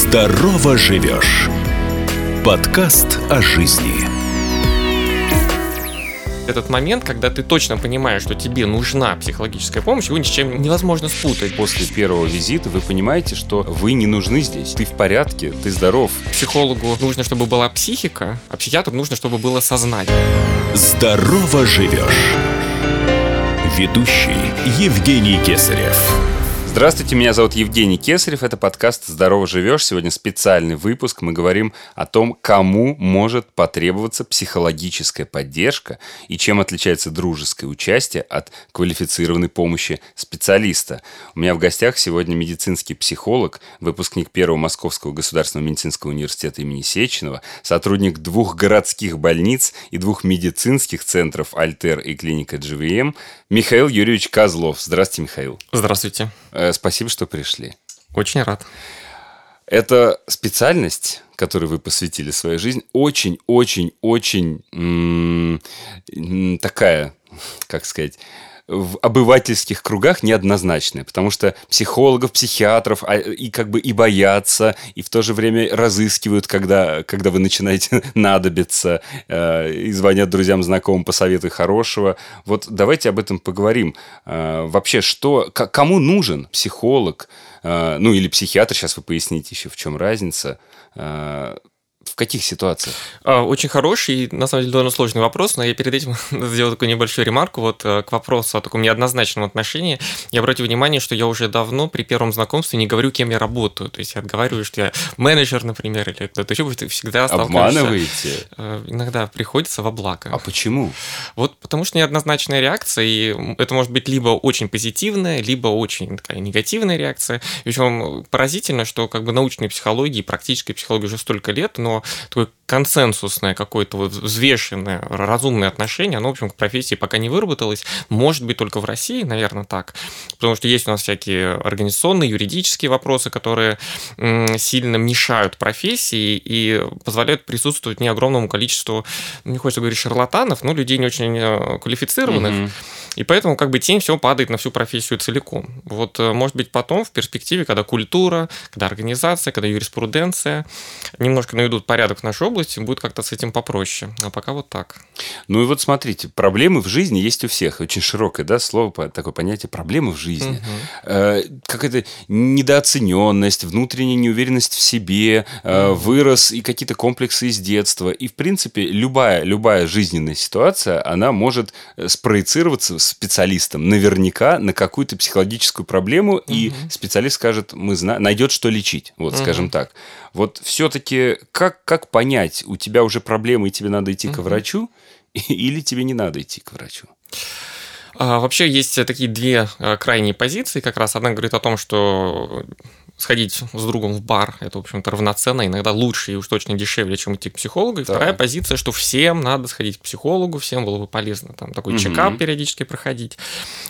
Здорово живешь. Подкаст о жизни. Этот момент, когда ты точно понимаешь, что тебе нужна психологическая помощь, его ни с чем невозможно спутать. После первого визита вы понимаете, что вы не нужны здесь. Ты в порядке, ты здоров. Психологу нужно, чтобы была психика, а психиатру нужно, чтобы было сознание. Здорово живешь. Ведущий Евгений Кесарев. Здравствуйте, меня зовут Евгений Кесарев, это подкаст «Здорово живешь». Сегодня специальный выпуск. Мы говорим о том, кому может потребоваться психологическая поддержка и чем отличается дружеское участие от квалифицированной помощи специалиста. У меня в гостях сегодня медицинский психолог, выпускник Первого Московского государственного медицинского университета имени Сеченова, сотрудник двух городских больниц и двух медицинских центров «Альтер» и клиника GVM Михаил Юрьевич Козлов. Здравствуйте, Михаил. Здравствуйте. Э, Спасибо, что пришли. Очень рад. Эта специальность, которой вы посвятили свою жизнь, очень-очень-очень такая, как сказать, в обывательских кругах неоднозначная, потому что психологов, психиатров а, и как бы и боятся, и в то же время разыскивают, когда, когда вы начинаете надобиться, э, и звонят друзьям, знакомым по совету хорошего. Вот давайте об этом поговорим. Э, вообще, что, к- кому нужен психолог, э, ну или психиатр, сейчас вы поясните еще, в чем разница, э, каких ситуациях? А, Очень хороший и, на самом деле, довольно сложный вопрос, но я перед этим сделал такую небольшую ремарку вот э, к вопросу о таком неоднозначном отношении. Я обратил внимание, что я уже давно при первом знакомстве не говорю, кем я работаю. То есть я отговариваю, что я менеджер, например, или кто-то еще, ты всегда. Обманываете? э, Иногда приходится во благо. А почему? Вот потому что неоднозначная реакция, и это может быть либо очень позитивная, либо очень такая негативная реакция. Причем поразительно, что как бы научной психологии, практической психологии уже столько лет, но такое консенсусное какое-то вот взвешенное, разумное отношение, оно, в общем, к профессии пока не выработалось. Может быть, только в России, наверное, так. Потому что есть у нас всякие организационные, юридические вопросы, которые сильно мешают профессии и позволяют присутствовать не огромному количеству, ну, не хочется говорить шарлатанов, но людей не очень э, квалифицированных. Мгм. И поэтому как бы тень всего падает на всю профессию целиком. Вот, э, может быть, потом, в перспективе, когда культура, когда организация, когда юриспруденция немножко наведут порядок в нашей области, будет как-то с этим попроще. А пока вот так. Ну и вот смотрите, проблемы в жизни есть у всех. Очень широкое, да, слово, такое понятие проблемы в жизни. Э, какая-то недооцененность, внутренняя неуверенность в себе, э, вырос и какие-то комплексы из детства. И, в принципе, любая, любая жизненная ситуация, она может э, спроецироваться специалистом наверняка на какую-то психологическую проблему, и специалист скажет, мы зна- найдет, что лечить, вот скажем так. Вот все-таки как, как понять, у тебя уже проблемы, и тебе надо идти к врачу, или тебе не надо идти к врачу? А, Вообще есть такие две а, крайние позиции. Как раз одна говорит о том, что сходить с другом в бар это, в общем-то, равноценно, иногда лучше и уж точно дешевле, чем идти к психологу. И Так. вторая позиция, что всем надо сходить к психологу, всем было бы полезно там такой Мгм. чекап периодически проходить.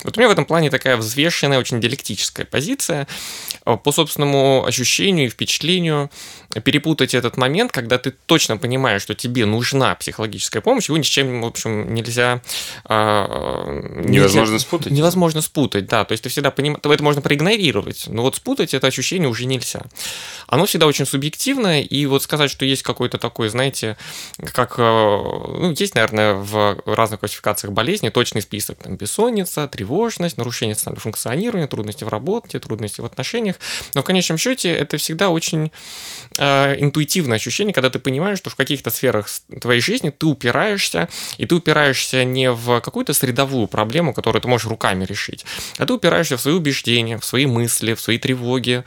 Вот у меня в этом плане такая взвешенная, очень диалектическая позиция. А, По собственному ощущению и впечатлению перепутать этот момент, когда ты точно понимаешь, что тебе нужна психологическая помощь, его ни с чем, в общем, нельзя... а, Невозможно нельзя- спутать? Невозможно спутать, да. То есть ты всегда понимаешь... Это можно проигнорировать, но вот спутать это ощущение уже нельзя. Оно всегда очень субъективное, и вот сказать, что есть какой-то такой, знаете, как... э, Ну, есть, наверное, в разных классификациях болезней точный список. Там бессонница, тревожность, нарушение социального функционирования, трудности в работе, трудности в отношениях. Но в конечном счете это всегда очень э, интуитивное ощущение, когда ты понимаешь, что в каких-то сферах твоей жизни ты упираешься, и ты упираешься не в какую-то средовую проблему, которую ты можешь руками решить, а ты упираешься в свои убеждения, в свои мысли, в свои тревоги,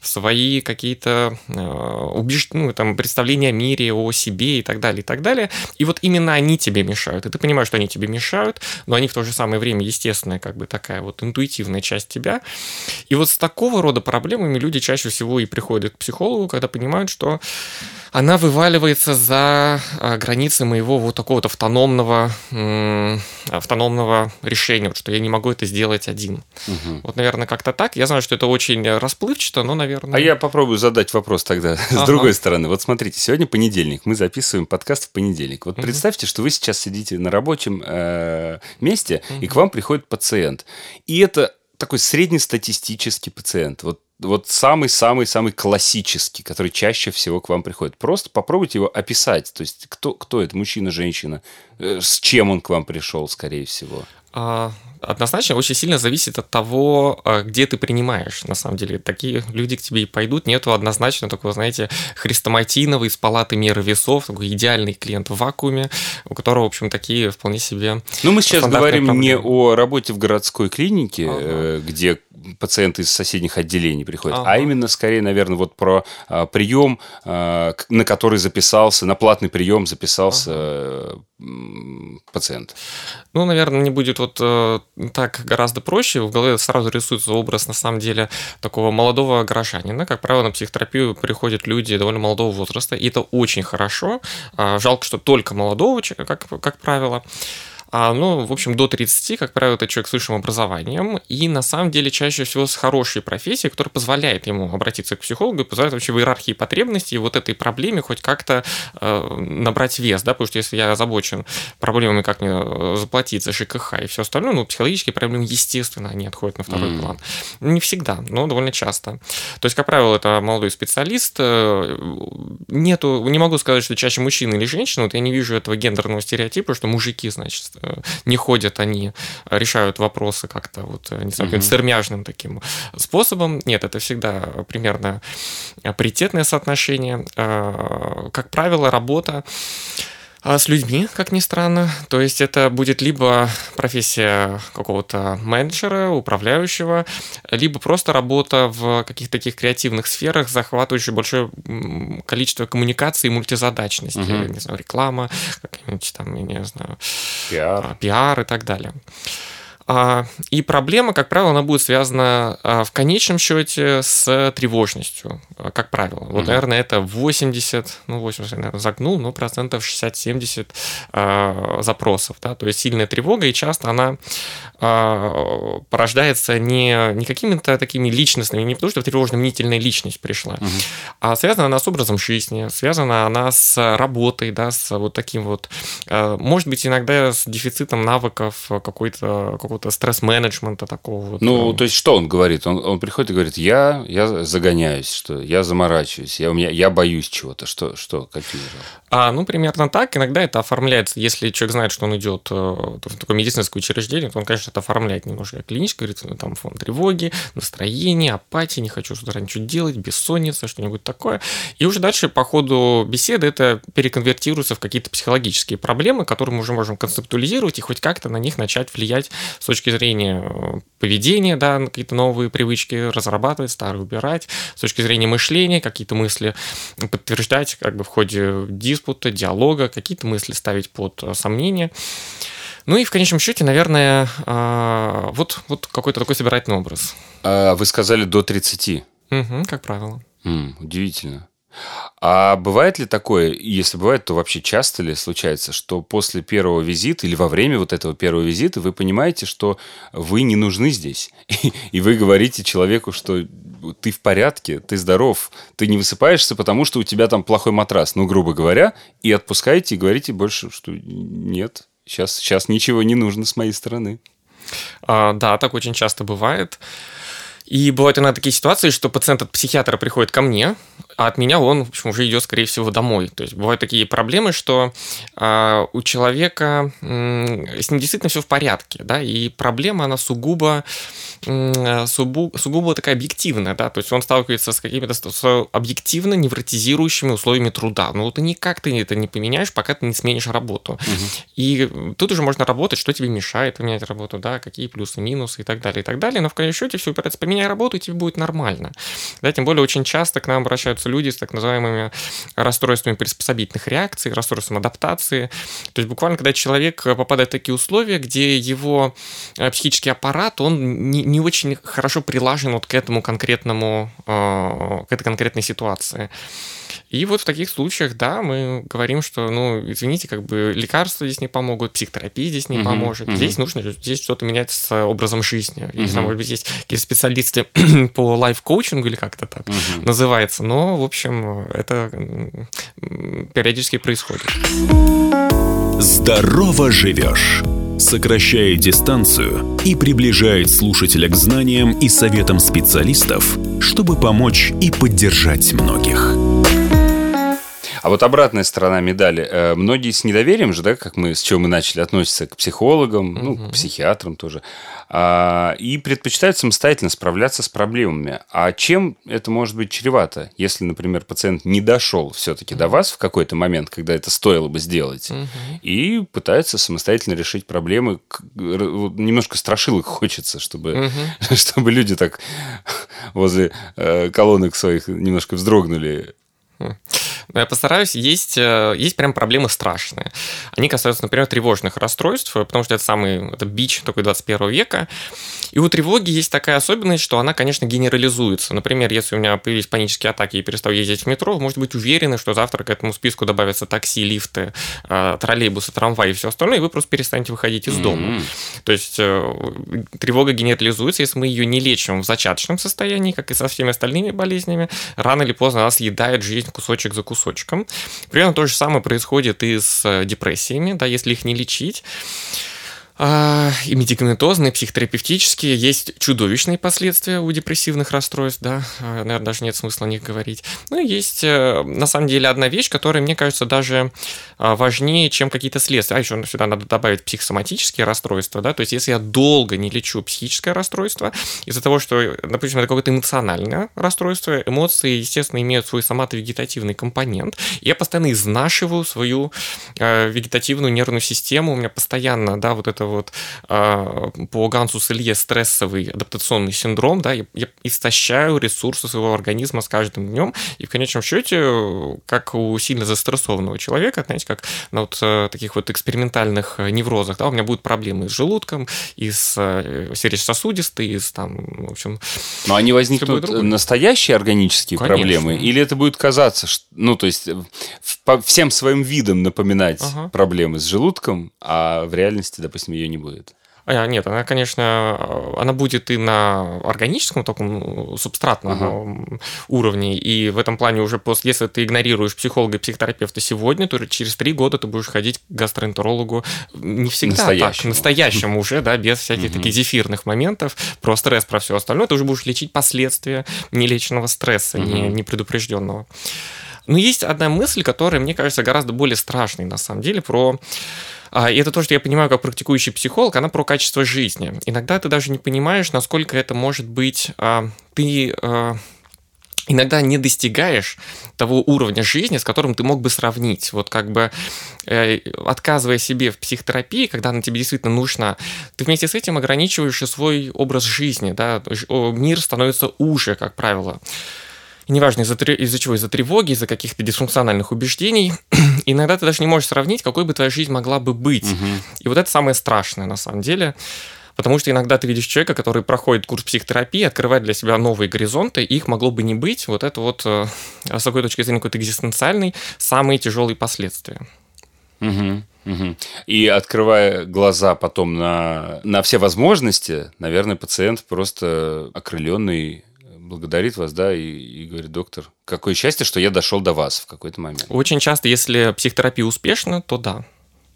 свои какие-то э, убеж- ну, там, представления о мире, о себе и так далее, и так далее. И вот именно они тебе мешают. И ты понимаешь, что они тебе мешают, но они в то же самое время естественная, как бы такая вот интуитивная часть тебя. И вот с такого рода проблемами люди чаще всего и приходят к психологу, когда понимают, что она вываливается за а, границы моего вот такого-то автономного, м, автономного решения, вот, что я не могу это сделать один. Вот, наверное, как-то так. Я знаю, что это очень расплывчато, но, наверное... А я попробую задать вопрос тогда с Ага. другой стороны. Вот смотрите, сегодня понедельник, мы записываем подкаст в понедельник. Вот представьте, что вы сейчас сидите на рабочем э, месте, и к вам приходит пациент. И это такой среднестатистический пациент. Вот вот самый-самый-самый классический, который чаще всего к вам приходит. Просто попробуйте его описать. То есть, кто, кто это, мужчина, женщина, э, с чем он к вам пришел, скорее всего. А, однозначно очень сильно зависит от того, а, где ты принимаешь. На самом деле, такие люди к тебе и пойдут. Нету однозначно такого, знаете, хрестоматийного из палаты меры весов, такой идеальный клиент в вакууме, у которого, в общем, такие вполне себе. Ну, мы сейчас говорим проблемы. не о работе в городской клинике, ага. Э, где пациенты из соседних отделений приходят, ага. а именно скорее, наверное, вот про а, прием, а, на который записался, на платный прием записался ага. пациент. Ну, наверное, не будет вот э, так гораздо проще. В голове сразу рисуется образ, на самом деле, такого молодого горожанина. Как правило, на психотерапию приходят люди довольно молодого возраста, и это очень хорошо. А, жалко, что только молодого как, как правило. А, ну, в общем, до 30, как правило, это человек с высшим образованием, и на самом деле чаще всего с хорошей профессией, которая позволяет ему обратиться к психологу и позволяет вообще в иерархии потребностей вот этой проблеме хоть как-то э, набрать вес, да, потому что если я озабочен проблемами, как мне э, заплатить за ЖКХ и все остальное, ну, психологические проблемы, естественно, они отходят на второй mm. план. Не всегда, но довольно часто. То есть, как правило, это молодой специалист, э, нету, не могу сказать, что чаще мужчина или женщина, вот я не вижу этого гендерного стереотипа, что мужики, значит, не ходят они, решают вопросы как-то вот, э, не знаю, угу. сермяжным таким способом. Нет, это всегда примерно паритетное соотношение. Э, как правило, работа а с людьми, как ни странно. То есть это будет либо профессия какого-то менеджера, управляющего, либо просто работа в каких-то таких креативных сферах, захватывающая большое количество коммуникаций и мультизадачности. Угу. Не знаю, реклама, какие-нибудь там, я не знаю, пиар, а, пиар и так далее. А, и проблема, как правило, она будет связана а, в конечном счете с тревожностью, а, как правило. Вот, угу. наверное, это 80, ну, 80, наверное, загнул, но процентов 60-70 запросов. Да? То есть сильная тревога, и часто она порождается не, не какими-то такими личностными, не потому что тревожно-мнительная личность пришла, угу. а связана она с образом жизни, связана она с работой, да, с вот таким вот, может быть, иногда с дефицитом навыков какой-то какого-то стресс-менеджмента такого. Ну, то есть, что он говорит? Он, он приходит и говорит, я, я загоняюсь, что я заморачиваюсь, я, у меня, я боюсь чего-то. Что, что, какие же? А, ну, примерно так. Иногда это оформляется, если человек знает, что он идет э, в такое медицинское учреждение, то он, конечно, это оформляет немножко клинически, говорит, ну, там фон тревоги, настроение, апатия, не хочу с утра ничего делать, бессонница, что-нибудь такое. И уже дальше по ходу беседы это переконвертируется в какие-то психологические проблемы, которые мы уже можем концептуализировать и хоть как-то на них начать влиять с точки зрения э, поведения, да, какие-то новые привычки разрабатывать, старые убирать, с точки зрения мышления, какие-то мысли подтверждать как бы в ходе диспута, диалога, какие-то мысли ставить под э, сомнение. Ну и в конечном счете, наверное, э, вот, вот какой-то такой собирательный образ. А вы сказали до 30. Угу, как правило. М, удивительно. А бывает ли такое, если бывает, то вообще часто ли случается, что после первого визита или во время вот этого первого визита вы понимаете, что вы не нужны здесь, и вы говорите человеку, что ты в порядке, ты здоров, ты не высыпаешься, потому что у тебя там плохой матрас, ну, грубо говоря, и отпускаете и говорите больше, что нет, сейчас, сейчас ничего не нужно с моей стороны. А, да, так очень часто бывает. И бывают иногда такие ситуации, что пациент от психиатра приходит ко мне, а от меня он, в общем, уже идет, скорее всего, домой. То есть бывают такие проблемы, что э, у человека э, с ним действительно все в порядке, да, и проблема, она сугубо, э, сугубо, сугубо такая объективная, да, то есть он сталкивается с какими-то с объективно невротизирующими условиями труда. Ну, ты никак ты это не поменяешь, пока ты не сменишь работу. Угу. И тут уже можно работать, что тебе мешает поменять работу, да, какие плюсы, минусы и так далее, и так далее. Но в конечном счете все упирается, поменяй и тебе будет нормально. Да, тем более очень часто к нам обращаются люди с так называемыми расстройствами приспособительных реакций, расстройством адаптации. То есть буквально, когда человек попадает в такие условия, где его э, психический аппарат, он не, не очень хорошо прилажен вот к этому конкретному, э, к этой конкретной ситуации. И вот в таких случаях, да, мы говорим, что, ну, извините, как бы лекарства здесь не помогут, психотерапия здесь не uh-huh, поможет. Uh-huh. Здесь нужно здесь что-то менять с образом жизни. Не знаю, может быть, здесь какие-то специалисты по лайф-коучингу или как-то так uh-huh. называется. Но, в общем, это периодически происходит. Здорово живешь сокращает дистанцию и приближает слушателя к знаниям и советам специалистов, чтобы помочь и поддержать многих. А вот обратная сторона медали. Э, многие с недоверием же, да, как мы, с чего мы начали, относятся к психологам, ну, к психиатрам тоже, а, и предпочитают самостоятельно справляться с проблемами. А чем это может быть чревато, если, например, пациент не дошел все-таки до вас в какой-то момент, когда это стоило бы сделать, и пытается самостоятельно решить проблемы, немножко страшилок хочется, чтобы, чтобы люди так возле э, колонок своих немножко вздрогнули я постараюсь. Есть, э, есть прям проблемы страшные. Они касаются, например, тревожных расстройств, потому что это самый это бич такой 21 века. И у тревоги есть такая особенность, что она, конечно, генерализуется. Например, если у меня появились панические атаки и перестал ездить в метро, вы можете быть уверены, что завтра к этому списку добавятся такси, лифты, э, троллейбусы, трамваи и все остальное, и вы просто перестанете выходить из дома. Mm-hmm. То есть э, тревога генерализуется, если мы ее не лечим в зачаточном состоянии, как и со всеми остальными болезнями, рано или поздно нас съедает жизнь кусочек за кусочком. Примерно то же самое происходит и с э, депрессиями, да, если их не лечить. А, и медикаментозные, психотерапевтические. Есть чудовищные последствия у депрессивных расстройств, да, а, наверное, даже нет смысла о них говорить. Ну есть, э, на самом деле, одна вещь, которая, мне кажется, даже а, важнее, чем какие-то следствия. А еще сюда надо добавить психосоматические расстройства, да, то есть если я долго не лечу психическое расстройство, из-за того, что, допустим, это какое-то эмоциональное расстройство, эмоции, естественно, имеют свой соматовегетативный компонент, я постоянно изнашиваю свою вегетативную нервную систему, у меня постоянно, да, вот это вот а, по Гансу Селье стрессовый адаптационный синдром, да, я, я истощаю ресурсы своего организма с каждым днем, и в конечном счете, как у сильно застрессованного человека, знаете, как на вот э, таких вот экспериментальных э, неврозах, да, у меня будут проблемы с желудком, и с э, сердечно-сосудистой, и с там, в общем... Но они возникнут настоящие органические Конечно. проблемы, или это будет казаться, что, ну, то есть по всем своим видам напоминать ага. проблемы с желудком, а в реальности, допустим, ее не будет. А, нет, она, конечно, она будет и на органическом таком ну, субстратном ага. уровне, и в этом плане уже после, если ты игнорируешь психолога и психотерапевта сегодня, то через три года ты будешь ходить к гастроэнтерологу не всегда так, к настоящему уже, да, без всяких угу. таких зефирных моментов, про стресс, про все остальное, ты уже будешь лечить последствия нелеченного стресса, угу. не, непредупрежденного. Но есть одна мысль, которая, мне кажется, гораздо более страшной, на самом деле, про и это то, что я понимаю как практикующий психолог, она про качество жизни. Иногда ты даже не понимаешь, насколько это может быть... А, ты а, иногда не достигаешь того уровня жизни, с которым ты мог бы сравнить. Вот как бы э, отказывая себе в психотерапии, когда она тебе действительно нужна, ты вместе с этим ограничиваешь и свой образ жизни, да, мир становится уже, как правило. Неважно из-за, из чего, из-за тревоги, из-за каких-то дисфункциональных убеждений, иногда ты даже не можешь сравнить, какой бы твоя жизнь могла бы быть. Угу. И вот это самое страшное на самом деле. Потому что иногда ты видишь человека, который проходит курс психотерапии, открывает для себя новые горизонты, и их могло бы не быть. Вот это вот, э, с такой точки зрения, какой-то экзистенциальный, самые тяжелые последствия. Угу, угу. И открывая глаза потом на, на все возможности, наверное, пациент просто окрыленный благодарит вас, да, и, и говорит, доктор, какое счастье, что я дошел до вас в какой-то момент. Очень часто, если психотерапия успешна, то да.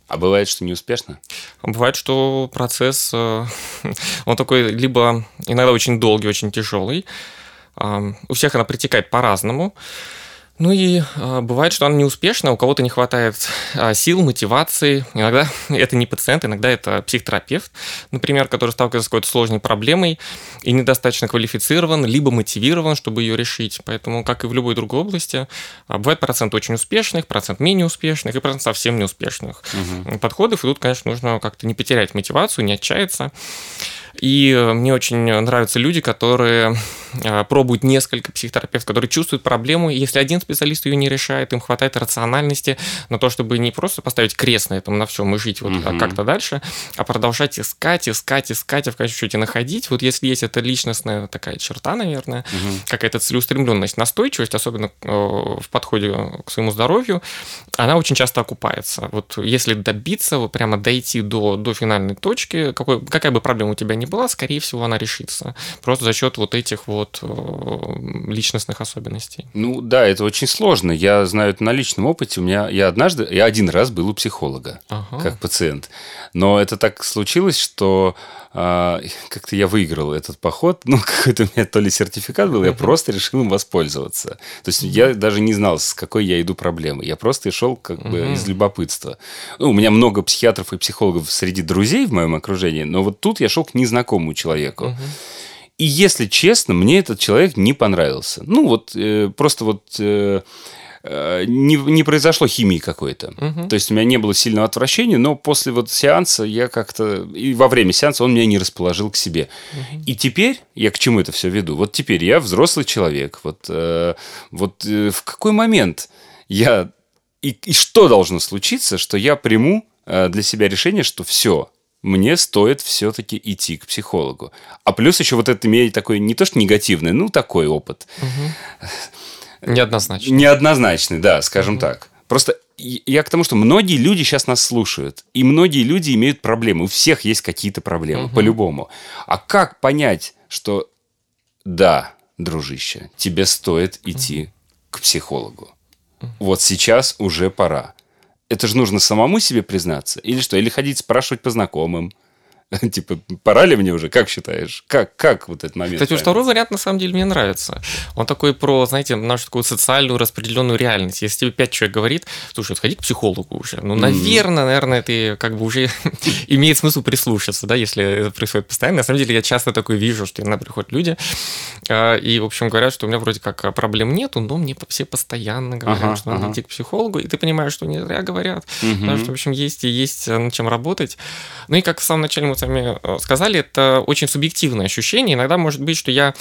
А бывает, что не успешно? Бывает, что процесс, э, он такой либо иногда очень долгий, очень тяжелый. У всех она притекает по-разному. Ну и э, бывает, что она неуспешна, у кого-то не хватает э, сил, мотивации. Иногда это не пациент, иногда это психотерапевт, например, который сталкивается с какой-то сложной проблемой и недостаточно квалифицирован, либо мотивирован, чтобы ее решить. Поэтому, как и в любой другой области, э, бывает процент очень успешных, процент менее успешных и процент совсем неуспешных угу. подходов. И тут, конечно, нужно как-то не потерять мотивацию, не отчаяться. И э, мне очень нравятся люди, которые э, пробуют несколько психотерапевтов, которые чувствуют проблему. И если один специалист ее не решает, им хватает рациональности на то, чтобы не просто поставить крест на этом, на всем и жить вот угу. как-то дальше, а продолжать искать, искать, искать, а в конечном счете находить. Вот если есть эта личностная такая черта, наверное, угу. какая-то целеустремленность, настойчивость, особенно э, в подходе к своему здоровью, она очень часто окупается. Вот если добиться, вот прямо дойти до, до финальной точки, какой, какая бы проблема у тебя ни ни была, скорее всего, она решится. Просто за счет вот этих вот э, личностных особенностей. Ну да, это очень сложно. Я знаю это на личном опыте. У меня я однажды, я один раз был у психолога ага. как пациент. Но это так случилось, что а, как-то я выиграл этот поход. Ну, какой-то у меня то ли сертификат был, я просто решил им воспользоваться. То есть я даже не знал, с какой я иду проблемы. Я просто шел как бы из любопытства. Ну, у меня много психиатров и психологов среди друзей в моем окружении, но вот тут я шел к незнакомому человеку. И если честно, мне этот человек не понравился. Ну, вот э, просто вот... Э, Э, не, не произошло химии какой-то. Угу. То есть у меня не было сильного отвращения, но после вот сеанса я как-то... И во время сеанса он меня не расположил к себе. Угу. И теперь, я к чему это все веду? Вот теперь я взрослый человек. Вот, э, вот э, в какой момент я... И, и что должно случиться, что я приму э, для себя решение, что все, мне стоит все-таки идти к психологу. А плюс еще вот это имеет такой не то что негативный, ну такой опыт. Угу. Неоднозначный. Неоднозначный, да, скажем угу. так. Просто я к тому, что многие люди сейчас нас слушают, и многие люди имеют проблемы. У всех есть какие-то проблемы, угу. по-любому. А как понять, что да, дружище, тебе стоит идти угу. к психологу? Вот сейчас уже пора. Это же нужно самому себе признаться? Или что? Или ходить спрашивать по знакомым? Типа, пора ли мне уже? Как считаешь? Как, как вот этот момент? Кстати, второй вариант, на самом деле, мне нравится. Он такой про, знаете, нашу такую социальную распределенную реальность. Если тебе пять человек говорит, слушай, вот сходи к психологу уже. Ну, наверное, mm. наверное, ты как бы уже имеет смысл прислушаться, да, если это происходит постоянно. На самом деле, я часто такое вижу, что иногда приходят люди а, и, в общем, говорят, что у меня вроде как проблем нету, но мне все постоянно говорят, ага, что надо ага. идти к психологу, и ты понимаешь, что не зря говорят, угу. да, что, в общем, есть и есть над чем работать. Ну и как в самом начале мы с вами э, сказали, это очень субъективное ощущение. Иногда может быть, что я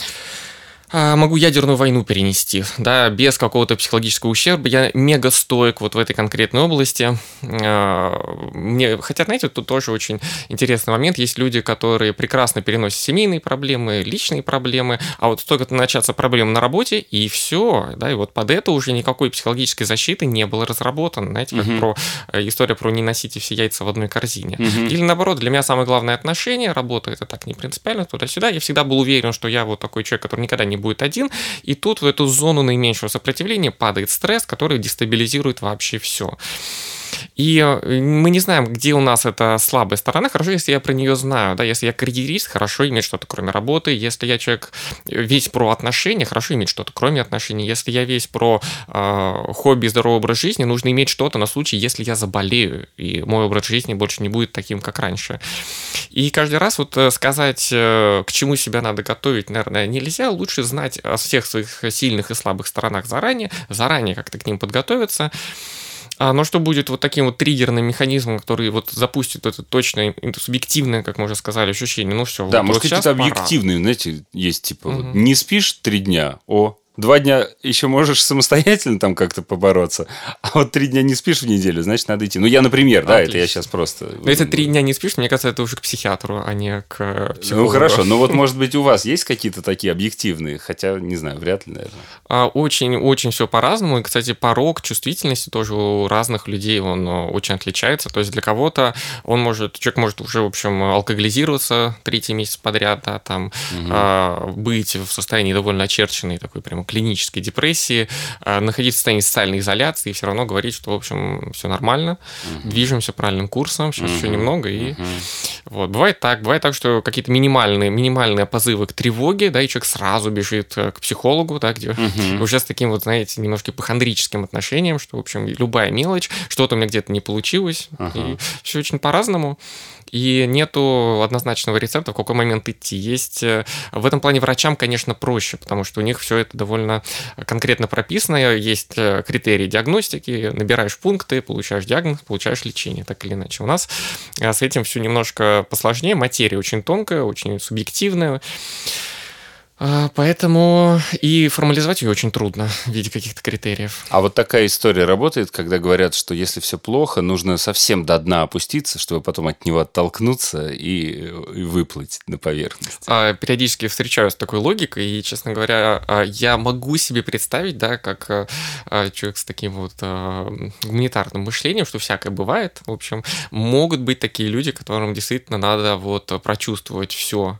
могу ядерную войну перенести, да, без какого-то психологического ущерба. Я мега стоек вот в этой конкретной области. А, мне, хотя, знаете, тут тоже очень интересный момент. Есть люди, которые прекрасно переносят семейные проблемы, личные проблемы, а вот только начаться проблемы на работе, и все, да, и вот под это уже никакой психологической защиты не было разработано. Знаете, как угу. про э, история про не носите все яйца в одной корзине. Угу. Или наоборот, для меня самое главное отношение, работа это так не принципиально, туда-сюда. Я всегда был уверен, что я вот такой человек, который никогда не не будет один, и тут в эту зону наименьшего сопротивления падает стресс, который дестабилизирует вообще все. И э, мы не знаем, где у нас эта слабая сторона. Хорошо, если я про нее знаю. Да, если я карьерист, хорошо иметь что-то кроме работы. Если я человек э, весь про отношения, хорошо иметь что-то кроме отношений. Если я весь про э, хобби, здоровый образ жизни, нужно иметь что-то на случай, если я заболею, и мой образ жизни больше не будет таким, как раньше. И каждый раз вот э, сказать, к чему себя надо готовить, наверное, нельзя. Лучше знать о всех своих сильных и слабых сторонах заранее, заранее как-то к ним подготовиться. А, но что будет вот таким вот триггерным механизмом, который вот запустит это точное, это субъективное, как мы уже сказали, ощущение? Ну все. Да, вот, может вот быть, это объективные, знаете, есть типа, угу. вот, не спишь три дня, о, Два дня еще можешь самостоятельно там как-то побороться, а вот три дня не спишь в неделю, значит, надо идти. Ну, я, например, Отлично. да, это я сейчас просто... Но если три дня не спишь, мне кажется, это уже к психиатру, а не к психологу. Ну, хорошо, но вот, может быть, у вас есть какие-то такие объективные, хотя, не знаю, вряд ли, наверное. Очень-очень а, все по-разному, и, кстати, порог чувствительности тоже у разных людей, он э, очень отличается, то есть для кого-то он может, человек может уже, в общем, алкоголизироваться третий месяц подряд, да, там, угу. быть в состоянии довольно очерченной такой прям клинической депрессии, а, находиться в состоянии социальной изоляции и все равно говорить, что, в общем, все нормально, угу. движемся правильным курсом, сейчас угу. еще немного. И угу. вот, бывает так, бывает так, что какие-то минимальные, минимальные позывы к тревоге, да, и человек сразу бежит э, к психологу, да, где угу. уже с таким вот, знаете, немножко похондрическим отношением, что, в общем, любая мелочь, что-то у меня где-то не получилось, угу. и все очень по-разному и нету однозначного рецепта, в какой момент идти. Есть э, в этом плане врачам, конечно, проще, потому что у них все это довольно конкретно прописано, есть э, критерии диагностики, набираешь пункты, получаешь диагноз, получаешь лечение, так или иначе. У нас э, с этим все немножко посложнее, материя очень тонкая, очень субъективная. А, Поэтому и формализовать ее очень трудно в виде каких-то критериев. А вот такая история работает, когда говорят, что если все плохо, нужно совсем до дна опуститься, чтобы потом от него оттолкнуться и, и выплыть на поверхность. А, Периодически встречаюсь с такой логикой, и, честно говоря, а, я могу себе представить, да, как а, а, человек с таким вот гуманитарным мышлением, что всякое бывает. В общем, могут быть такие люди, которым действительно надо вот прочувствовать все,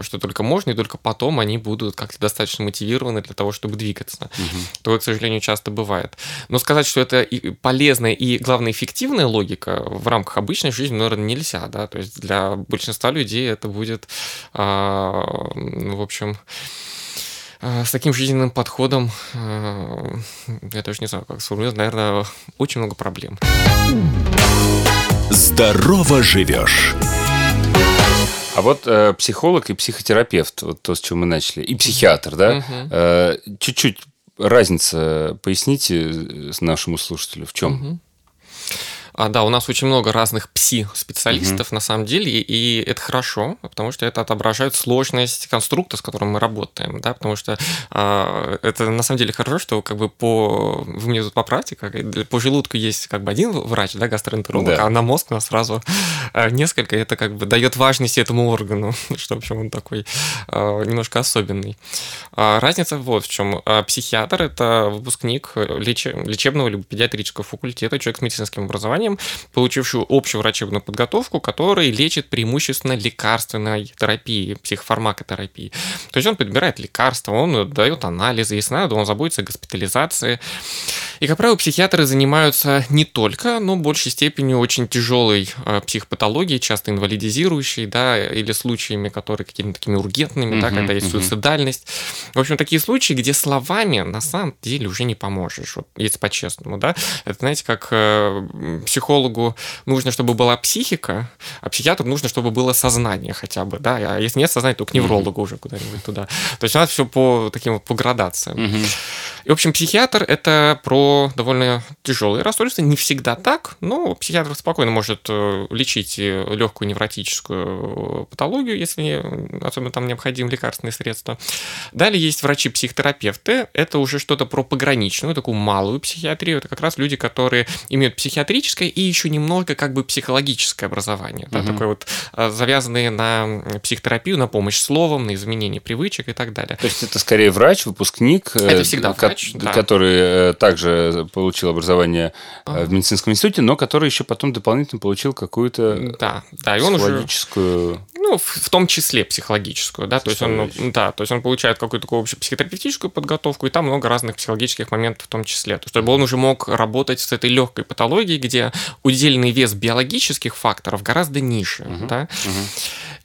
что только можно, и только потом они будут как-то достаточно мотивированы для того, чтобы двигаться. Такое, к сожалению, часто бывает. Но сказать, что это и полезная и, главное, эффективная логика в рамках обычной жизни, наверное, нельзя, да, то есть для большинства людей это будет, а, ну, в общем, а, с таким жизненным подходом, а, я даже не знаю, как сформулировать, наверное, очень много проблем. Здорово живешь. А вот э, психолог и психотерапевт, вот то, с чего мы начали, и психиатр, да? Э, чуть-чуть разница, поясните э, нашему слушателю, в чем? А, да, у нас очень много разных пси-специалистов на самом деле, и, это хорошо, потому что это отображает сложность конструкта, с которым мы работаем, да, потому что а, это на самом деле хорошо, что как бы по... Вы мне тут поправьте, как, по желудку есть как бы один врач, да, гастроэнтеролог, Да. а на мозг у нас сразу а, несколько, это как бы дает важность этому органу, что, в общем, он такой а, немножко особенный. А, Разница вот в чем. А, Психиатр – это выпускник лече- лечебного либо педиатрического факультета, человек с медицинским образованием, получивший общую врачебную подготовку, который лечит преимущественно лекарственной терапией, психофармакотерапией. То есть он подбирает лекарства, он дает анализы, если надо, он заботится о госпитализации. И, как правило, психиатры занимаются не только, но в большей степени очень тяжелой э, психопатологией, часто инвалидизирующей, да, или случаями, которые какими-то такими ургентными, да, Мгм, когда есть мгм. суицидальность. В общем, такие случаи, где словами на самом деле уже не поможешь, вот, если по-честному, да. Это, знаете, как э, психологу нужно, чтобы была психика, а психиатру нужно, чтобы было сознание хотя бы, да, а если нет сознания, то к неврологу уже куда-нибудь туда. То есть у нас все по таким вот по градациям. Мгм. И, в общем, психиатр – это про довольно тяжелые расстройства. Не всегда так, но психиатр спокойно может э, лечить легкую невротическую патологию, если особенно там необходимы лекарственные средства. Далее есть врачи-психотерапевты. Это уже что-то про пограничную, такую малую психиатрию. Это как раз люди, которые имеют психиатрическое и еще немного как бы психологическое образование. Да, Мгм. такое вот э, завязанные на психотерапию, на помощь словом, на изменение привычек и так далее. То есть это скорее врач, выпускник, э, Это всегда ко- врач, да. который э, также получил образование э, в медицинском институте, но который еще потом дополнительно получил какую-то Да, да, и он уже психологическую... Ну, в, в том числе психологическую, да, то есть он, да, то есть он получает какую-то такую общую психотерапевтическую подготовку, и там много разных психологических моментов в том числе, чтобы он уже мог работать с этой легкой патологией, где удельный вес биологических факторов гораздо ниже, да.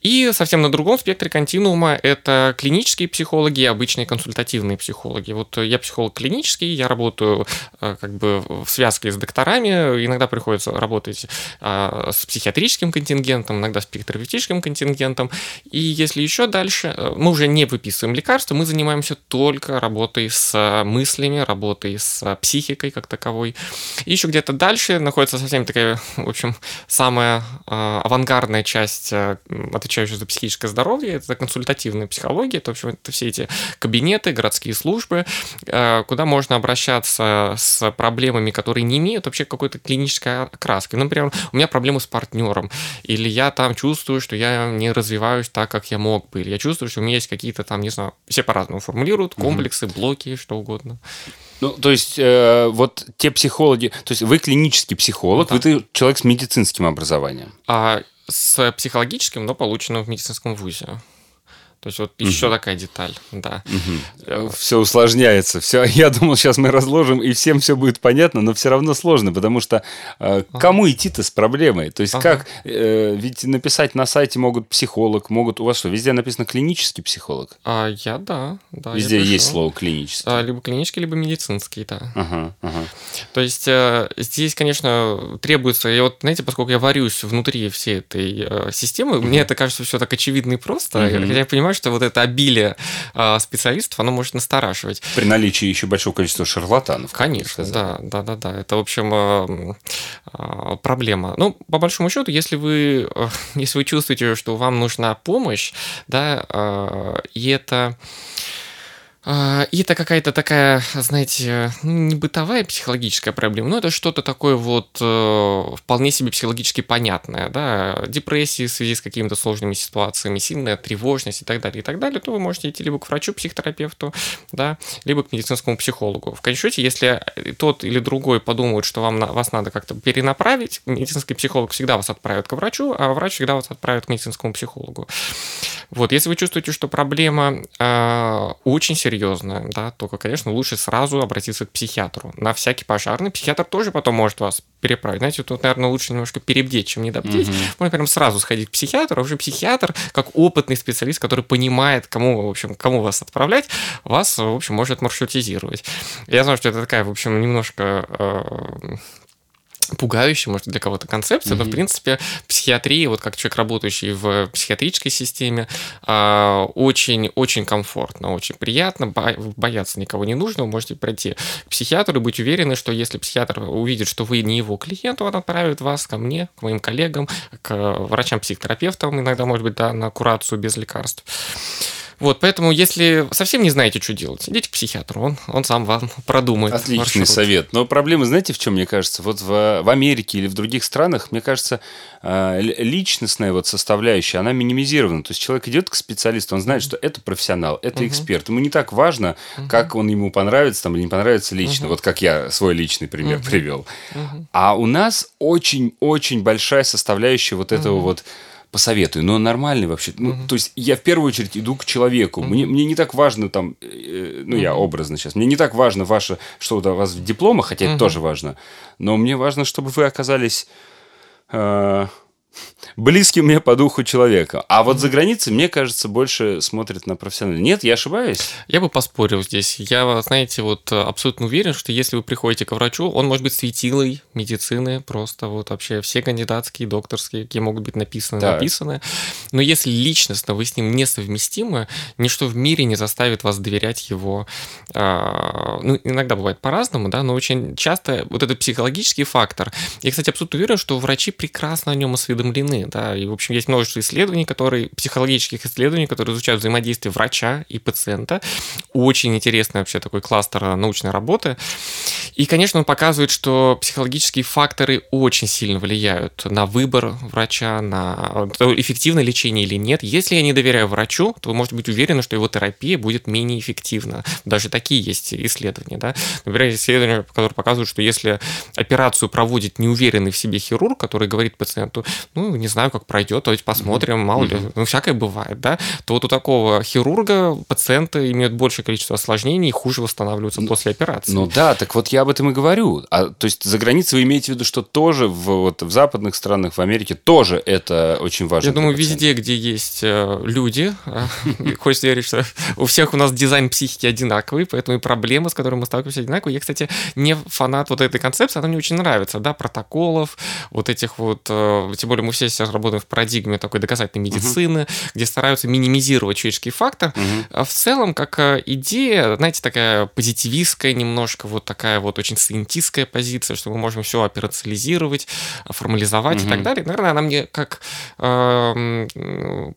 И совсем на другом спектре континуума это клинические психологи и обычные консультативные психологи. Вот я психолог клинический, я работаю э, как бы в связке с докторами, иногда приходится работать а, с психиатрическим контингентом, иногда с психотерапевтическим контингентом. И если еще дальше, э, мы уже не выписываем лекарства, мы занимаемся только работой с мыслями, работой с психикой как таковой. И еще где-то дальше находится совсем такая, в общем, самая э, авангардная часть, м, отвечающая за психическое здоровье, это консультативная психология, это, в общем, это все эти кабинеты, городские службы, э, куда можно обращаться с проблемами, которые не имеют вообще какой-то клинической окраски. Например, у меня проблемы с партнером, или я там чувствую, что я не развиваюсь так, как я мог бы, или я чувствую, что у меня есть какие-то там, не знаю, все по-разному формулируют, комплексы, блоки, что угодно. Ну, то есть, э, вот те психологи... То есть, вы клинический психолог, Да. вы человек с медицинским образованием. А с психологическим, но полученным в медицинском вузе. То есть вот еще такая деталь, да. Э, Все усложняется. Все, я думал, сейчас мы разложим, и всем все будет понятно, но все равно сложно, потому что э, кому идти-то с проблемой? То есть, Ага. как... э, ведь написать на сайте могут психолог, могут... У вас что, везде написано клинический психолог? А я, да. да я везде есть пришел. слово клинический. А, Либо клинический, либо медицинский, да. Ага, ага. То есть э, здесь, конечно, требуется, и вот, знаете, поскольку я варюсь внутри всей этой э, системы, мне это кажется все так очевидно и просто, Мгм. хотя я понимаю, что вот это обилие а, специалистов, оно может настораживать. При наличии еще большого количества шарлатанов. Конечно, да, да, да, да. Это, в общем, а, а, проблема. Ну, по большому счету, если вы, если вы чувствуете, что вам нужна помощь, да, и это и это какая-то такая, знаете, не бытовая психологическая проблема, но это что-то такое вот э, вполне себе психологически понятное, да, депрессии в связи с какими-то сложными ситуациями, сильная тревожность и так далее, и так далее, то вы можете идти либо к врачу, психотерапевту, да, либо к медицинскому психологу. В конечном счете, если тот или другой подумают, что вам, вас надо как-то перенаправить, медицинский психолог всегда вас отправит к врачу, а врач всегда вас отправит к медицинскому психологу. Вот, если вы чувствуете, что проблема э, очень серьезная, да, только, конечно, лучше сразу обратиться к психиатру. На всякий пожарный психиатр тоже потом может вас переправить. Знаете, тут, наверное, лучше немножко перебдеть, чем недобдеть. Угу. Можно прям сразу сходить к психиатру, а уже психиатр, как опытный специалист, который понимает, кому, в общем, кому вас отправлять, вас, в общем, может маршрутизировать. Я знаю, что это такая, в общем, немножко э, пугающая, может, для кого-то концепция, mm-hmm. но, в принципе, психиатрия, вот как человек, работающий в психиатрической системе, очень-очень комфортно, очень приятно, бояться никого не нужно, вы можете пройти к психиатру и быть уверены, что если психиатр увидит, что вы не его клиент, он отправит вас ко мне, к моим коллегам, к врачам-психотерапевтам, иногда, может быть, да, на курацию без лекарств. Вот, поэтому, если совсем не знаете, что делать, идите к психиатру, он, он сам вам продумает. Отличный маршрут. совет. Но проблема, знаете, в чем, мне кажется? Вот в, в Америке или в других странах, мне кажется, а, личностная вот составляющая, она минимизирована. То есть человек идет к специалисту, он знает, что это профессионал, это uh эксперт. Ему не так важно, uh как он ему понравится там, или не понравится лично. uh Вот как я свой личный пример uh привел. uh А у нас очень-очень большая составляющая вот этого вот посоветую, но нормальный вообще. Ну, угу. то есть я в первую очередь иду к человеку. Угу. Мне, мне не так важно там, э, ну, угу. я образно сейчас, мне не так важно ваше, что у вас в дипломах, хотя угу. это тоже важно, но мне важно, чтобы вы оказались... Э, близким мне по духу человека. А вот за границей, мне кажется, больше смотрят на профессионально. Нет, я ошибаюсь? Я бы поспорил здесь. Я, знаете, вот абсолютно уверен, что если вы приходите к врачу, он может быть светилой медицины, просто вот вообще все кандидатские, докторские, какие могут быть написаны, так. написаны. Но если личностно вы с ним несовместимы, ничто в мире не заставит вас доверять его. А, ну, иногда бывает по-разному, да, но очень часто вот этот психологический фактор. Я, кстати, абсолютно уверен, что врачи прекрасно о нем осведомлены осведомлены, да, и, в общем, есть множество исследований, которые, психологических исследований, которые изучают взаимодействие врача и пациента. Очень интересный вообще такой кластер научной работы. И, конечно, он показывает, что психологические факторы очень сильно влияют на выбор врача, на эффективное лечение или нет. Если я не доверяю врачу, то вы можете быть уверены, что его терапия будет менее эффективна. Даже такие есть исследования. Да? Например, исследования, которые показывают, что если операцию проводит неуверенный в себе хирург, который говорит пациенту, ну, не знаю, как пройдет, то есть посмотрим, мало ли, ну, всякое бывает, да, то вот у такого хирурга пациенты имеют большее количество осложнений и хуже восстанавливаются ну, после операции. Ну да, так вот я об этом и говорю. А, то есть за границей вы имеете в виду, что тоже в, вот, в западных странах, в Америке тоже это очень важно? Я думаю, везде, где есть э, люди, э, хочется верить, что у всех у нас дизайн психики одинаковый, поэтому и проблемы, с которыми мы сталкиваемся, одинаковые. Я, кстати, не фанат вот этой концепции, она мне очень нравится, да, протоколов, вот этих вот, э, тем более мы все сейчас работаем в парадигме такой доказательной медицины, uh-huh. где стараются минимизировать человеческий фактор. Uh-huh. В целом, как э, идея, знаете, такая позитивистская немножко, вот такая вот очень сcientистская позиция, что мы можем все операционализировать, формализовать uh-huh. и так далее. Наверное, она мне как э,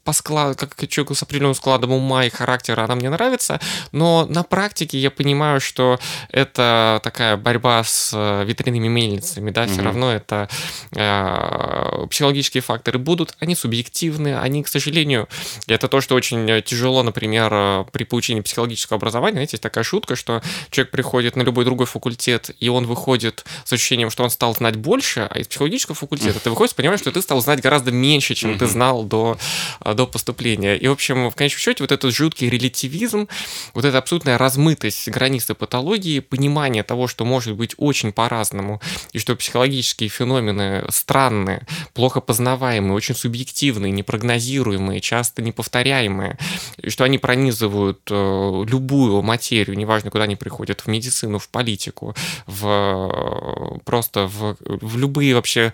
по складу, как человеку с определенным складом ума и характера, она мне нравится, но на практике я понимаю, что это такая борьба с э, ветряными мельницами, да, uh-huh. все равно это э, психологически психологические факторы будут, они субъективны, они, к сожалению, это то, что очень э, тяжело, например, э, при получении психологического образования, знаете, есть такая шутка, что человек приходит на любой другой факультет, и он выходит с ощущением, что он стал знать больше, а из психологического факультета ты выходишь, понимаешь, что ты стал знать гораздо меньше, чем ты знал до, э, до поступления. И, в общем, в конечном счете, вот этот жуткий релятивизм, вот эта абсолютная размытость границы патологии, понимание того, что может быть очень по-разному, и что психологические феномены странные, плохо познаваемые, очень субъективные, непрогнозируемые, часто неповторяемые, и что они пронизывают э, любую материю, неважно, куда они приходят, в медицину, в политику, в просто в, в любые вообще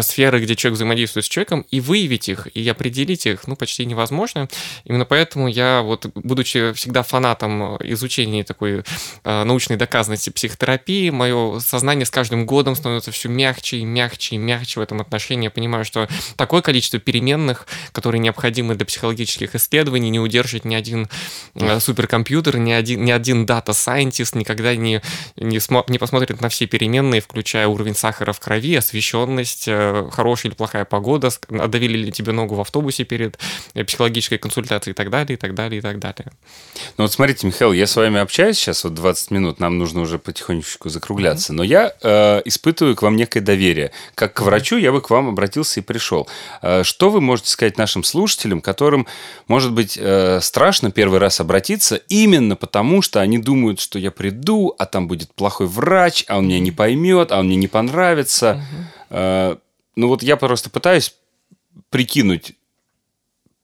сферы, где человек взаимодействует с человеком, и выявить их, и определить их, ну, почти невозможно. Именно поэтому я вот, будучи всегда фанатом изучения такой э, научной доказанности психотерапии, мое сознание с каждым годом становится все мягче и мягче и мягче в этом отношении. Я понимаю, что такое количество переменных, которые необходимы для психологических исследований, не удержит ни один э, суперкомпьютер, ни один, ни один data scientist никогда не, не, смо, не посмотрит на все переменные, включая уровень сахара в крови, освещенность, э, хорошая или плохая погода, отдавили ли тебе ногу в автобусе перед э, психологической консультацией и так далее, и так далее, и так далее. Ну вот смотрите, Михаил, я с вами общаюсь сейчас вот 20 минут, нам нужно уже потихонечку закругляться, mm-hmm. но я э, испытываю к вам некое доверие. Как к врачу я бы к вам обратился и пришел. Э, что вы можете сказать нашим слушателям, которым, может быть, страшно первый раз обратиться именно потому, что они думают, что я приду, а там будет плохой врач, а он меня не поймет, а он мне не понравится. Mm-hmm. Ну вот я просто пытаюсь прикинуть,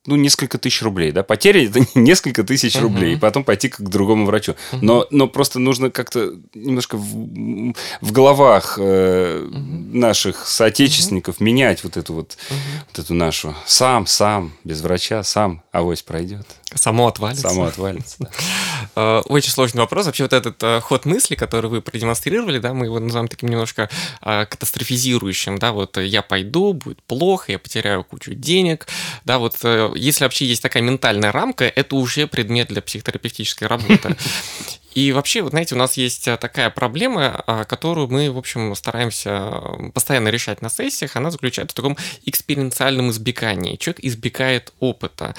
ну, несколько тысяч рублей, да, потеря это несколько тысяч uh-huh. рублей, и потом пойти к другому врачу. Uh-huh. Но, но просто нужно как-то немножко в, в головах э, uh-huh. наших соотечественников uh-huh. менять вот эту вот, uh-huh. вот эту нашу сам, сам, без врача, сам, авось пройдет. Само отвалится. Само отвалится. Э, очень сложный вопрос. Вообще вот этот э, ход мысли, который вы продемонстрировали, да, мы его называем таким немножко э, катастрофизирующим, да, вот я пойду, будет плохо, я потеряю кучу денег, да, вот если вообще есть такая ментальная рамка, это уже предмет для психотерапевтической работы. И вообще, вот знаете, у нас есть э, такая проблема, а, которую мы, в общем, стараемся постоянно решать на сессиях. Она заключается в таком экспериментальном избегании. Человек избегает опыта.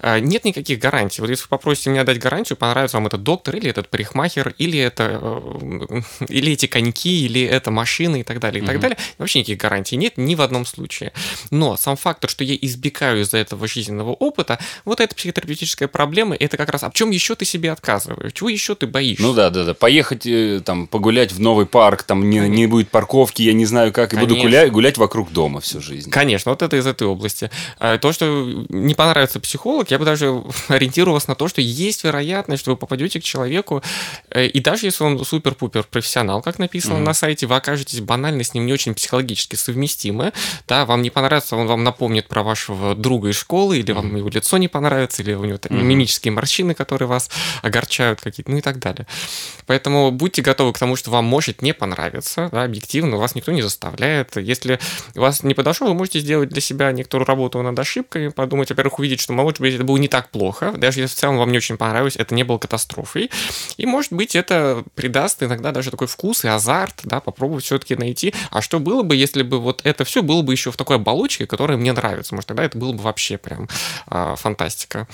А, нет никаких гарантий. Вот если вы попросите меня дать гарантию, понравится вам этот доктор, или этот парикмахер, или это, э, или эти коньки, или эта машина и так далее, и так далее. Вообще никаких гарантий нет ни в одном случае. Но сам фактор, что я избегаю из-за этого жизненного опыта, вот эта психотерапевтическая проблема, это как раз, а в чем еще ты себе отказываешь? Чего еще ты боишься. Ну да, да, да. Поехать э, там погулять в новый парк, там не, не будет парковки, я не знаю как, и Конечно. буду гулять, гулять вокруг дома всю жизнь. Конечно, вот это из этой области. А то, что не понравится психолог, я бы даже ориентировался на то, что есть вероятность, что вы попадете к человеку, э, и даже если он супер-пупер профессионал, как написано mm-hmm. на сайте, вы окажетесь банально с ним не очень психологически совместимы, да, вам не понравится, он вам напомнит про вашего друга из школы, или mm-hmm. вам его лицо не понравится, или у него mm-hmm. мимические морщины, которые вас огорчают какие-то, ну и так далее далее. Поэтому будьте готовы к тому, что вам может не понравиться, да, объективно, вас никто не заставляет. Если вас не подошел, вы можете сделать для себя некоторую работу над ошибками, подумать, во-первых, увидеть, что, может быть, это было не так плохо, даже если в целом вам не очень понравилось, это не было катастрофой. И, может быть, это придаст иногда даже такой вкус и азарт, да, попробовать все-таки найти, а что было бы, если бы вот это все было бы еще в такой оболочке, которая мне нравится, может, тогда это было бы вообще прям а, фантастика.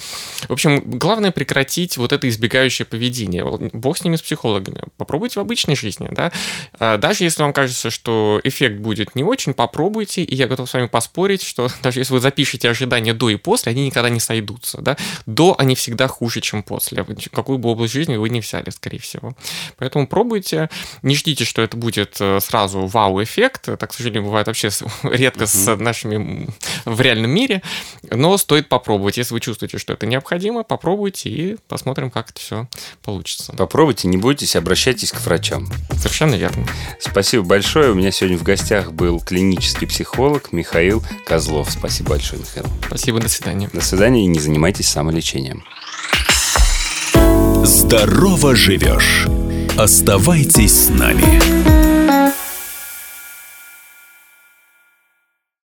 В общем, главное прекратить вот это избегающее поведение бог с ними, с психологами. Попробуйте в обычной жизни, да. А, даже если вам кажется, что эффект будет не очень, попробуйте, и я готов с вами поспорить, что даже если вы запишете ожидания до и после, они никогда не сойдутся, да. До они всегда хуже, чем после. Какую бы область жизни вы не взяли, скорее всего. Поэтому пробуйте, не ждите, что это будет э, сразу вау-эффект. Так, к сожалению, бывает вообще редко с нашими в реальном мире, но стоит попробовать. Если вы чувствуете, что это необходимо, попробуйте и посмотрим, как это все получится. Попробуйте, не бойтесь, обращайтесь к врачам. Совершенно верно. Спасибо большое. У меня сегодня в гостях был клинический психолог Михаил Козлов. Спасибо большое, Михаил. Спасибо, до свидания. До свидания и не занимайтесь самолечением. Здорово живешь. Оставайтесь с нами.